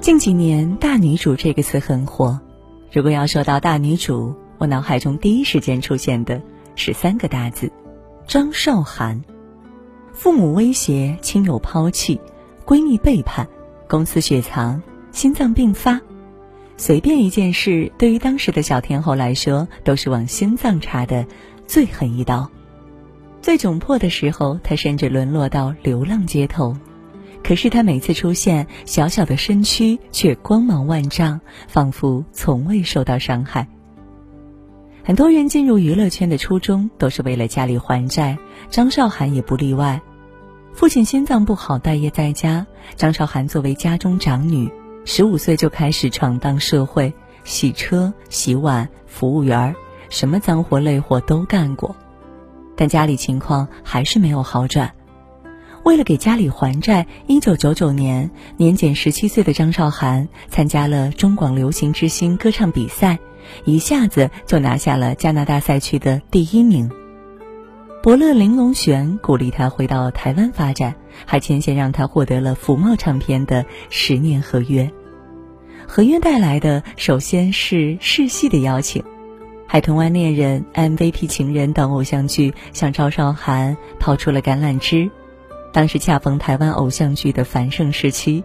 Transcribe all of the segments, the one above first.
近几年，“大女主”这个词很火。如果要说到大女主，我脑海中第一时间出现的是三个大字：张韶涵。父母威胁，亲友抛弃，闺蜜背叛，公司雪藏，心脏病发，随便一件事，对于当时的小天后来说，都是往心脏插的最狠一刀。最窘迫的时候，她甚至沦落到流浪街头。可是他每次出现，小小的身躯却光芒万丈，仿佛从未受到伤害。很多人进入娱乐圈的初衷都是为了家里还债，张韶涵也不例外。父亲心脏不好，待业在家，张韶涵作为家中长女，十五岁就开始闯荡社会，洗车、洗碗、服务员，什么脏活累活都干过。但家里情况还是没有好转。为了给家里还债，一九九九年，年仅十七岁的张韶涵参加了中广流行之星歌唱比赛，一下子就拿下了加拿大赛区的第一名。伯乐玲珑璇鼓励他回到台湾发展，还牵线让他获得了福茂唱片的十年合约。合约带来的首先是试戏的邀请，《海豚湾恋人》《MVP 情人》等偶像剧向赵韶涵抛出了橄榄枝。当时恰逢台湾偶像剧的繁盛时期，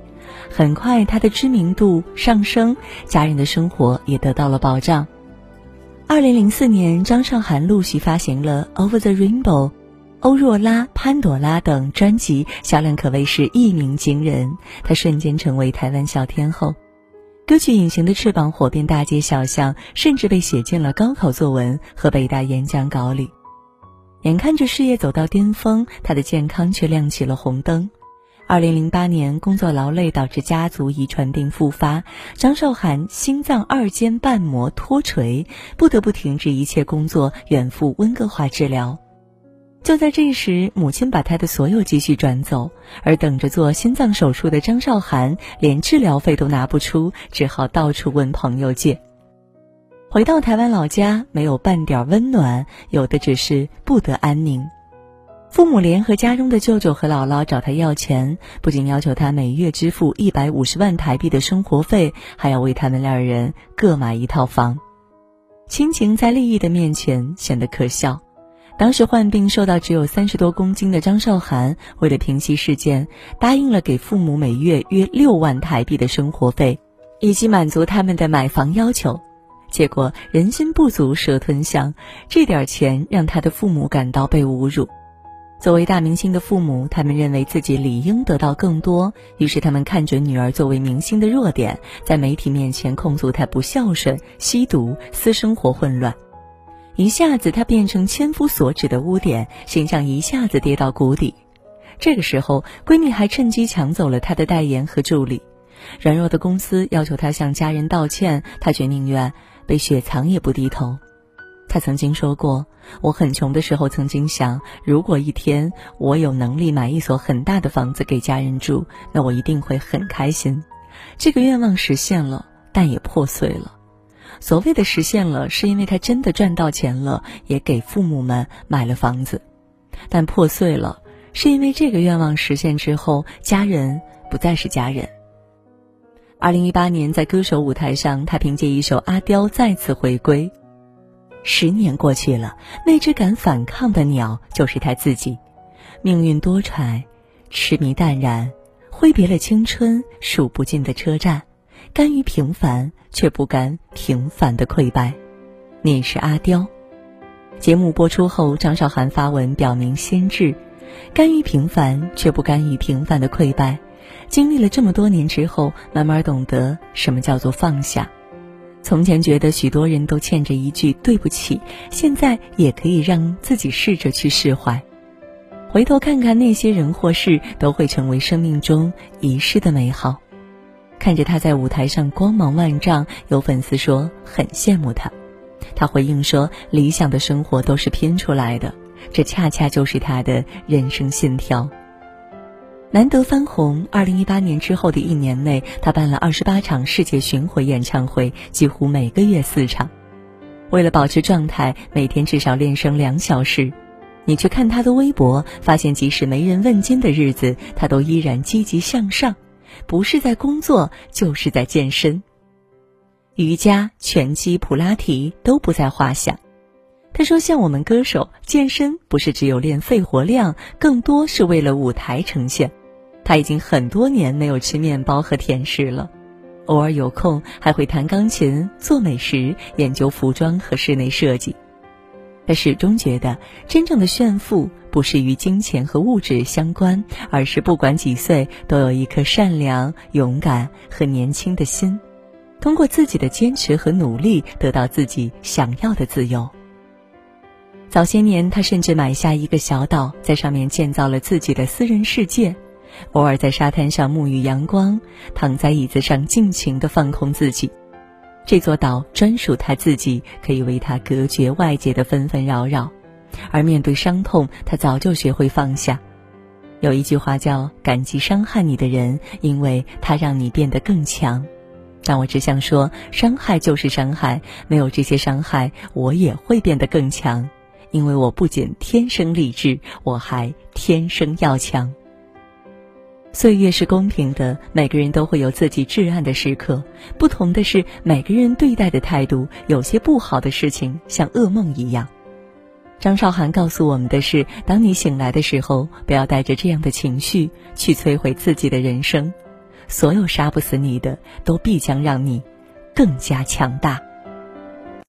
很快她的知名度上升，家人的生活也得到了保障。二零零四年，张韶涵陆续发行了《Over the Rainbow》、《欧若拉》、《潘朵拉》等专辑，销量可谓是一鸣惊人，她瞬间成为台湾小天后。歌曲《隐形的翅膀》火遍大街小巷，甚至被写进了高考作文和北大演讲稿里。眼看着事业走到巅峰，他的健康却亮起了红灯。二零零八年，工作劳累导致家族遗传病复发，张韶涵心脏二尖瓣膜脱垂，不得不停止一切工作，远赴温哥华治疗。就在这时，母亲把他的所有积蓄转走，而等着做心脏手术的张韶涵连治疗费都拿不出，只好到处问朋友借。回到台湾老家，没有半点温暖，有的只是不得安宁。父母联合家中的舅舅和姥姥找他要钱，不仅要求他每月支付一百五十万台币的生活费，还要为他们两人各买一套房。亲情在利益的面前显得可笑。当时患病瘦到只有三十多公斤的张韶涵，为了平息事件，答应了给父母每月约六万台币的生活费，以及满足他们的买房要求。结果人心不足蛇吞象，这点钱让他的父母感到被侮辱。作为大明星的父母，他们认为自己理应得到更多，于是他们看准女儿作为明星的弱点，在媒体面前控诉她不孝顺、吸毒、私生活混乱。一下子，她变成千夫所指的污点，形象一下子跌到谷底。这个时候，闺蜜还趁机抢走了她的代言和助理。软弱的公司要求她向家人道歉，她却宁愿。被雪藏也不低头。他曾经说过：“我很穷的时候，曾经想，如果一天我有能力买一所很大的房子给家人住，那我一定会很开心。”这个愿望实现了，但也破碎了。所谓的实现了，是因为他真的赚到钱了，也给父母们买了房子；但破碎了，是因为这个愿望实现之后，家人不再是家人。二零一八年，在歌手舞台上，他凭借一首《阿刁》再次回归。十年过去了，那只敢反抗的鸟就是他自己。命运多舛，痴迷淡然，挥别了青春，数不尽的车站，甘于平凡，却不甘平凡的溃败。你是阿刁。节目播出后，张韶涵发文表明心志：甘于平凡，却不甘于平凡的溃败。经历了这么多年之后，慢慢懂得什么叫做放下。从前觉得许多人都欠着一句对不起，现在也可以让自己试着去释怀。回头看看那些人或事，都会成为生命中遗失的美好。看着他在舞台上光芒万丈，有粉丝说很羡慕他。他回应说：“理想的生活都是拼出来的，这恰恰就是他的人生信条。”难得翻红。二零一八年之后的一年内，他办了二十八场世界巡回演唱会，几乎每个月四场。为了保持状态，每天至少练声两小时。你去看他的微博，发现即使没人问津的日子，他都依然积极向上。不是在工作，就是在健身。瑜伽、拳击、普拉提都不在话下。他说：“像我们歌手健身，不是只有练肺活量，更多是为了舞台呈现。他已经很多年没有吃面包和甜食了，偶尔有空还会弹钢琴、做美食、研究服装和室内设计。他始终觉得，真正的炫富不是与金钱和物质相关，而是不管几岁都有一颗善良、勇敢和年轻的心，通过自己的坚持和努力，得到自己想要的自由。”早些年，他甚至买下一个小岛，在上面建造了自己的私人世界，偶尔在沙滩上沐浴阳光，躺在椅子上尽情的放空自己。这座岛专属他自己，可以为他隔绝外界的纷纷扰扰。而面对伤痛，他早就学会放下。有一句话叫“感激伤害你的人，因为他让你变得更强”。但我只想说，伤害就是伤害，没有这些伤害，我也会变得更强。因为我不仅天生丽质，我还天生要强。岁月是公平的，每个人都会有自己至暗的时刻。不同的是，每个人对待的态度。有些不好的事情像噩梦一样。张韶涵告诉我们的是：当你醒来的时候，不要带着这样的情绪去摧毁自己的人生。所有杀不死你的，都必将让你更加强大。